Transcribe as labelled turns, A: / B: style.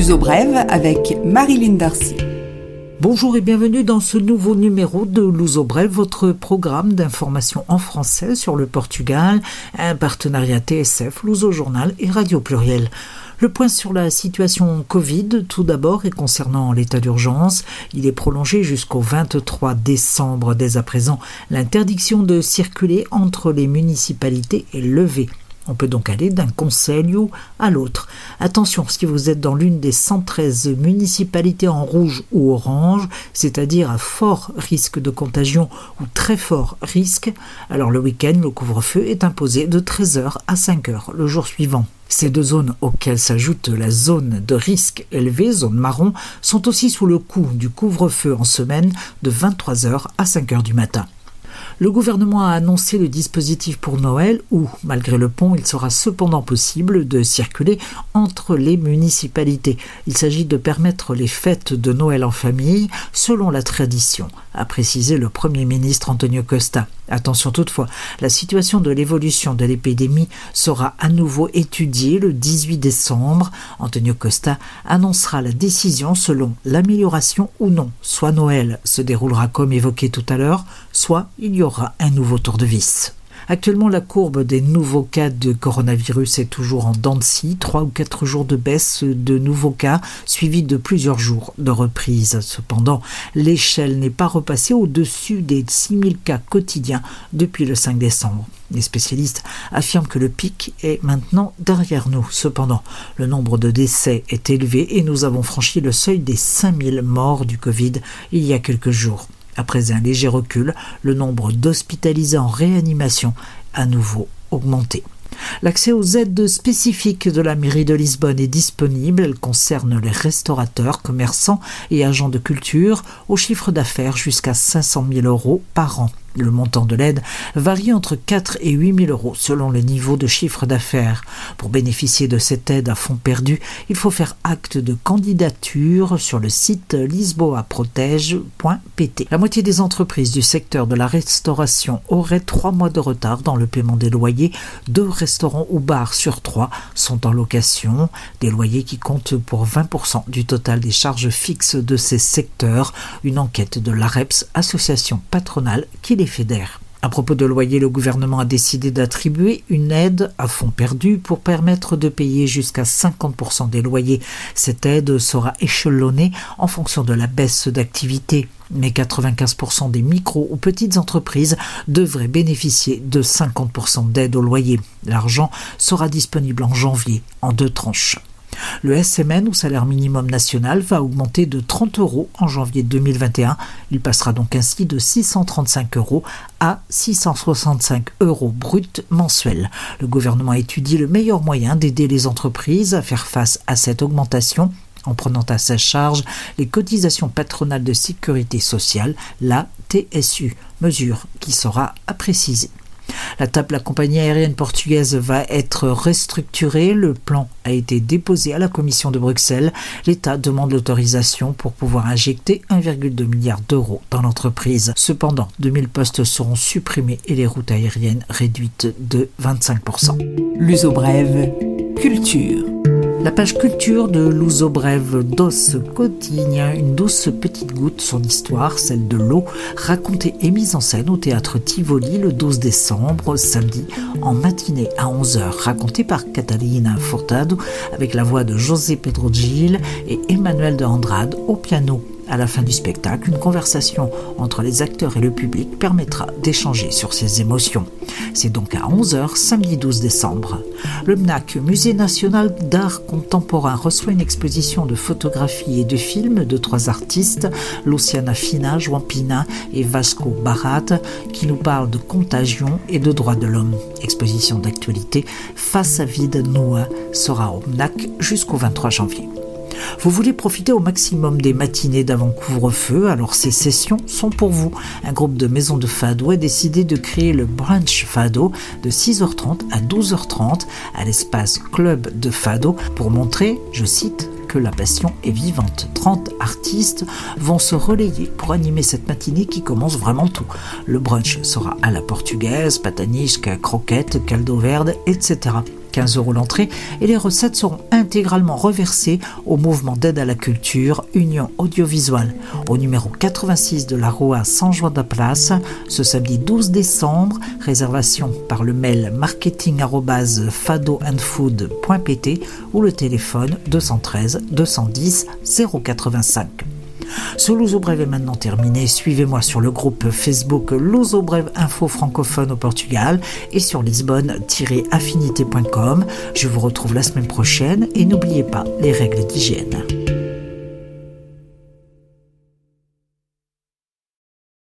A: L'Uso Brève avec Marilyn Darcy.
B: Bonjour et bienvenue dans ce nouveau numéro de Luso Brève, votre programme d'information en français sur le Portugal, un partenariat TSF, Luso Journal et Radio Pluriel. Le point sur la situation Covid, tout d'abord, et concernant l'état d'urgence, il est prolongé jusqu'au 23 décembre. Dès à présent, l'interdiction de circuler entre les municipalités est levée. On peut donc aller d'un conseil à l'autre. Attention, si vous êtes dans l'une des 113 municipalités en rouge ou orange, c'est-à-dire à fort risque de contagion ou très fort risque, alors le week-end, le couvre-feu est imposé de 13h à 5h le jour suivant. Ces deux zones auxquelles s'ajoute la zone de risque élevé, zone marron, sont aussi sous le coup du couvre-feu en semaine de 23h à 5h du matin. Le gouvernement a annoncé le dispositif pour Noël où, malgré le pont, il sera cependant possible de circuler entre les municipalités. Il s'agit de permettre les fêtes de Noël en famille selon la tradition, a précisé le Premier ministre Antonio Costa. Attention toutefois, la situation de l'évolution de l'épidémie sera à nouveau étudiée le 18 décembre. Antonio Costa annoncera la décision selon l'amélioration ou non. Soit Noël se déroulera comme évoqué tout à l'heure, soit il y aura un nouveau tour de vis. Actuellement, la courbe des nouveaux cas de coronavirus est toujours en dents de scie, 3 ou 4 jours de baisse de nouveaux cas, suivis de plusieurs jours de reprise. Cependant, l'échelle n'est pas repassée au-dessus des 6000 cas quotidiens depuis le 5 décembre. Les spécialistes affirment que le pic est maintenant derrière nous. Cependant, le nombre de décès est élevé et nous avons franchi le seuil des 5000 morts du Covid il y a quelques jours. Après un léger recul, le nombre d'hospitalisés en réanimation a nouveau augmenté. L'accès aux aides spécifiques de la mairie de Lisbonne est disponible. Elle concerne les restaurateurs, commerçants et agents de culture au chiffre d'affaires jusqu'à 500 000 euros par an. Le montant de l'aide varie entre 4 et 8 000 euros selon le niveau de chiffre d'affaires. Pour bénéficier de cette aide à fonds perdu, il faut faire acte de candidature sur le site lisboaprotège.pt. La moitié des entreprises du secteur de la restauration auraient trois mois de retard dans le paiement des loyers. Deux restaurants ou bars sur trois sont en location, des loyers qui comptent pour 20% du total des charges fixes de ces secteurs. Une enquête de l'AREPS, association patronale, qui fédère. À propos de loyer, le gouvernement a décidé d'attribuer une aide à fonds perdu pour permettre de payer jusqu'à 50% des loyers. Cette aide sera échelonnée en fonction de la baisse d'activité. Mais 95% des micro ou petites entreprises devraient bénéficier de 50% d'aide au loyer. L'argent sera disponible en janvier en deux tranches. Le SMN ou salaire minimum national va augmenter de 30 euros en janvier 2021. Il passera donc ainsi de 635 euros à 665 euros brut mensuels. Le gouvernement étudie le meilleur moyen d'aider les entreprises à faire face à cette augmentation en prenant à sa charge les cotisations patronales de sécurité sociale, la TSU, mesure qui sera à préciser. La table, la compagnie aérienne portugaise va être restructurée. Le plan a été déposé à la Commission de Bruxelles. L'État demande l'autorisation pour pouvoir injecter 1,2 milliard d'euros dans l'entreprise. Cependant, 2000 postes seront supprimés et les routes aériennes réduites de 25%.
A: L'uso brève, culture.
B: La page culture de Luso Brève dos Cotigna, une douce petite goutte, son histoire, celle de l'eau, racontée et mise en scène au théâtre Tivoli le 12 décembre, samedi, en matinée à 11h, racontée par Catalina Furtado avec la voix de José Pedro Gil et Emmanuel de Andrade au piano. À la fin du spectacle, une conversation entre les acteurs et le public permettra d'échanger sur ces émotions. C'est donc à 11h, samedi 12 décembre. Le MNAC, Musée national d'art contemporain, reçoit une exposition de photographies et de films de trois artistes, Luciana Fina, Juan Pina et Vasco Barat, qui nous parlent de contagion et de droits de l'homme. Exposition d'actualité face à vide Noah sera au MNAC jusqu'au 23 janvier. Vous voulez profiter au maximum des matinées d'avant couvre-feu, alors ces sessions sont pour vous. Un groupe de maisons de fado a décidé de créer le brunch fado de 6h30 à 12h30 à l'espace Club de Fado pour montrer, je cite, que la passion est vivante. 30 artistes vont se relayer pour animer cette matinée qui commence vraiment tout. Le brunch sera à la portugaise, patanisque, croquette, caldo verde, etc. 15 euros l'entrée, et les recettes seront intégralement reversées au mouvement d'aide à la culture Union Audiovisuelle, au numéro 86 de la Rue Saint-Jean de Place, ce samedi 12 décembre. Réservation par le mail marketing@fadoandfood.pt ou le téléphone 213 210 085. Ce Luso Brève est maintenant terminé. Suivez-moi sur le groupe Facebook Luso Brève Info francophone au Portugal et sur lisbonne-affinité.com. Je vous retrouve la semaine prochaine et n'oubliez pas les règles d'hygiène.